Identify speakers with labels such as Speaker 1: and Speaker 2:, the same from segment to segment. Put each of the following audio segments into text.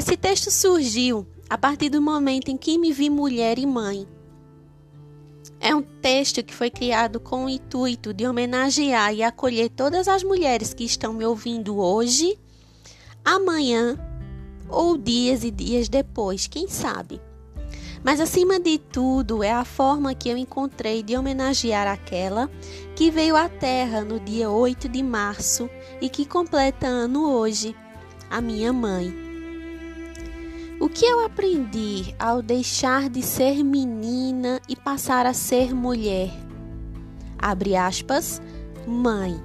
Speaker 1: Esse texto surgiu a partir do momento em que me vi mulher e mãe. É um texto que foi criado com o intuito de homenagear e acolher todas as mulheres que estão me ouvindo hoje, amanhã ou dias e dias depois, quem sabe. Mas acima de tudo, é a forma que eu encontrei de homenagear aquela que veio à Terra no dia 8 de março e que completa ano hoje, a minha mãe. Que eu aprendi ao deixar de ser menina e passar a ser mulher? Abre aspas, mãe.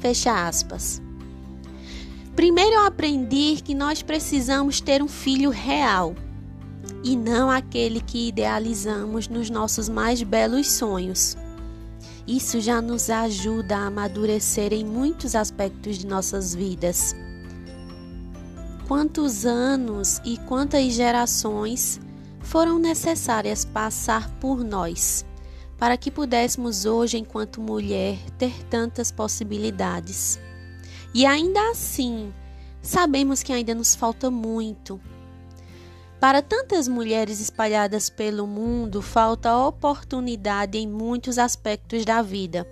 Speaker 1: Fecha aspas. Primeiro eu aprendi que nós precisamos ter um filho real e não aquele que idealizamos nos nossos mais belos sonhos. Isso já nos ajuda a amadurecer em muitos aspectos de nossas vidas quantos anos e quantas gerações foram necessárias passar por nós para que pudéssemos hoje, enquanto mulher, ter tantas possibilidades. E ainda assim, sabemos que ainda nos falta muito. Para tantas mulheres espalhadas pelo mundo, falta oportunidade em muitos aspectos da vida.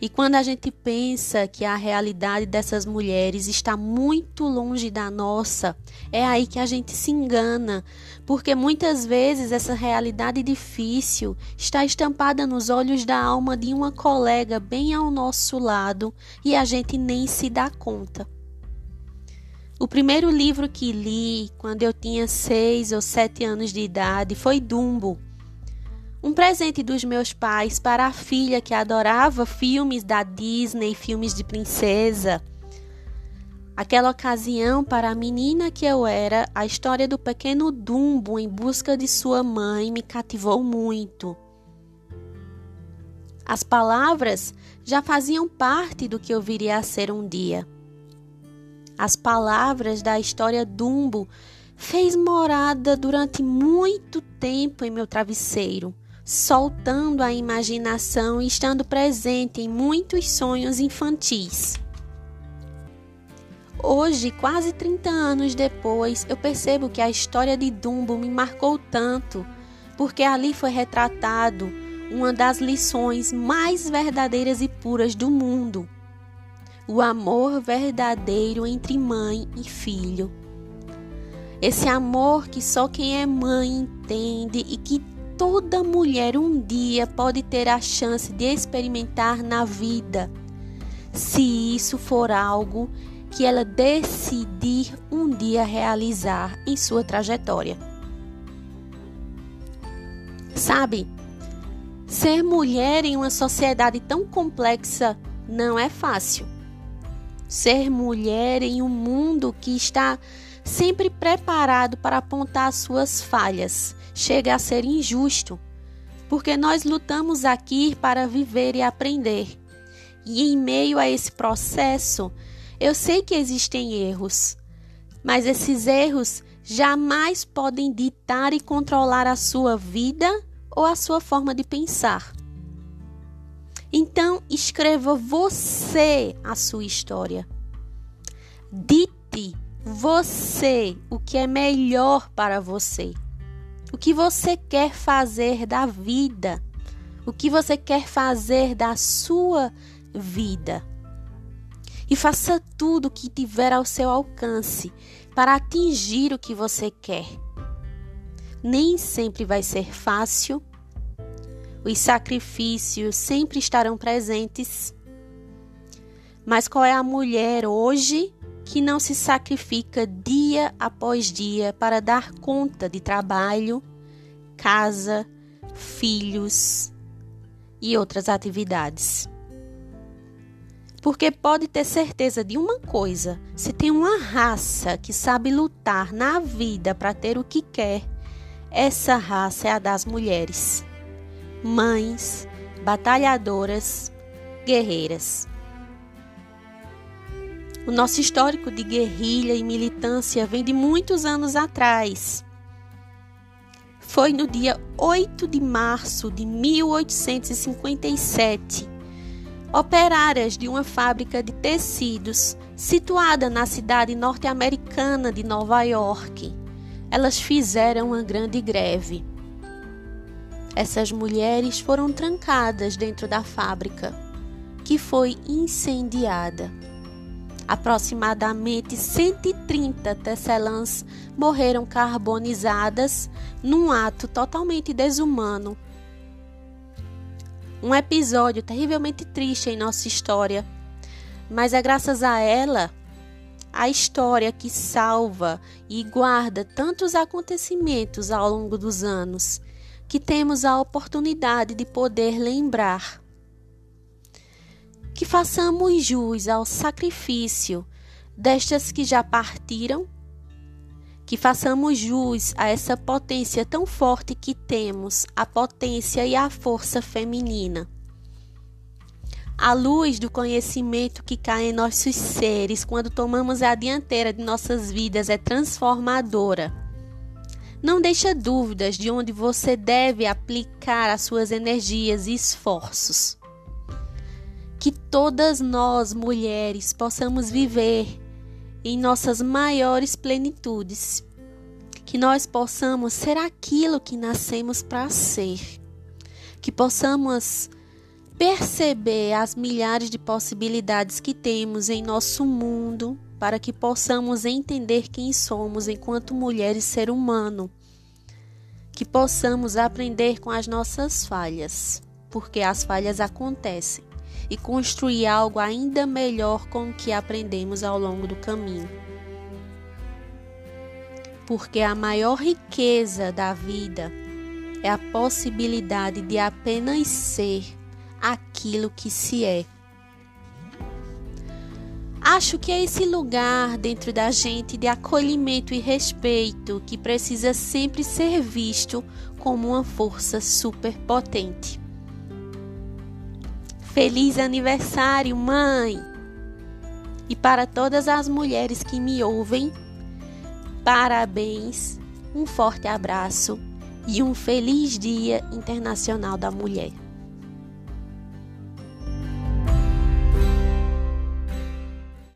Speaker 1: E quando a gente pensa que a realidade dessas mulheres está muito longe da nossa, é aí que a gente se engana, porque muitas vezes essa realidade difícil está estampada nos olhos da alma de uma colega bem ao nosso lado e a gente nem se dá conta. O primeiro livro que li quando eu tinha seis ou sete anos de idade foi Dumbo, um presente dos meus pais para a filha que adorava filmes da Disney, filmes de princesa. Aquela ocasião, para a menina que eu era, a história do pequeno Dumbo em busca de sua mãe me cativou muito. As palavras já faziam parte do que eu viria a ser um dia. As palavras da história Dumbo fez morada durante muito tempo em meu travesseiro soltando a imaginação e estando presente em muitos sonhos infantis. Hoje, quase 30 anos depois, eu percebo que a história de Dumbo me marcou tanto, porque ali foi retratado uma das lições mais verdadeiras e puras do mundo: o amor verdadeiro entre mãe e filho. Esse amor que só quem é mãe entende e que toda mulher um dia pode ter a chance de experimentar na vida, se isso for algo que ela decidir um dia realizar em sua trajetória. Sabe, ser mulher em uma sociedade tão complexa não é fácil. Ser mulher em um mundo que está sempre preparado para apontar suas falhas chega a ser injusto, porque nós lutamos aqui para viver e aprender. E em meio a esse processo, eu sei que existem erros, mas esses erros jamais podem ditar e controlar a sua vida ou a sua forma de pensar. Então, escreva você a sua história. Dite você o que é melhor para você. O que você quer fazer da vida? O que você quer fazer da sua vida? E faça tudo o que tiver ao seu alcance para atingir o que você quer. Nem sempre vai ser fácil, os sacrifícios sempre estarão presentes. Mas qual é a mulher hoje que não se sacrifica dia após dia para dar conta de trabalho, casa, filhos e outras atividades. Porque pode ter certeza de uma coisa: se tem uma raça que sabe lutar na vida para ter o que quer, essa raça é a das mulheres. Mães, batalhadoras, guerreiras. O nosso histórico de guerrilha e militância vem de muitos anos atrás. Foi no dia 8 de março de 1857. Operárias de uma fábrica de tecidos situada na cidade norte-americana de Nova York. Elas fizeram uma grande greve. Essas mulheres foram trancadas dentro da fábrica, que foi incendiada. Aproximadamente 130 tecelãs morreram carbonizadas num ato totalmente desumano. Um episódio terrivelmente triste em nossa história, mas é graças a ela a história que salva e guarda tantos acontecimentos ao longo dos anos que temos a oportunidade de poder lembrar que façamos jus ao sacrifício destas que já partiram, que façamos jus a essa potência tão forte que temos, a potência e a força feminina. A luz do conhecimento que cai em nossos seres quando tomamos a dianteira de nossas vidas é transformadora. Não deixa dúvidas de onde você deve aplicar as suas energias e esforços que todas nós, mulheres, possamos viver em nossas maiores plenitudes, que nós possamos ser aquilo que nascemos para ser, que possamos perceber as milhares de possibilidades que temos em nosso mundo, para que possamos entender quem somos enquanto mulheres ser humano, que possamos aprender com as nossas falhas, porque as falhas acontecem e construir algo ainda melhor com o que aprendemos ao longo do caminho. Porque a maior riqueza da vida é a possibilidade de apenas ser aquilo que se é. Acho que é esse lugar dentro da gente de acolhimento e respeito que precisa sempre ser visto como uma força superpotente. Feliz aniversário, mãe! E para todas as mulheres que me ouvem, parabéns, um forte abraço e um feliz Dia Internacional da Mulher.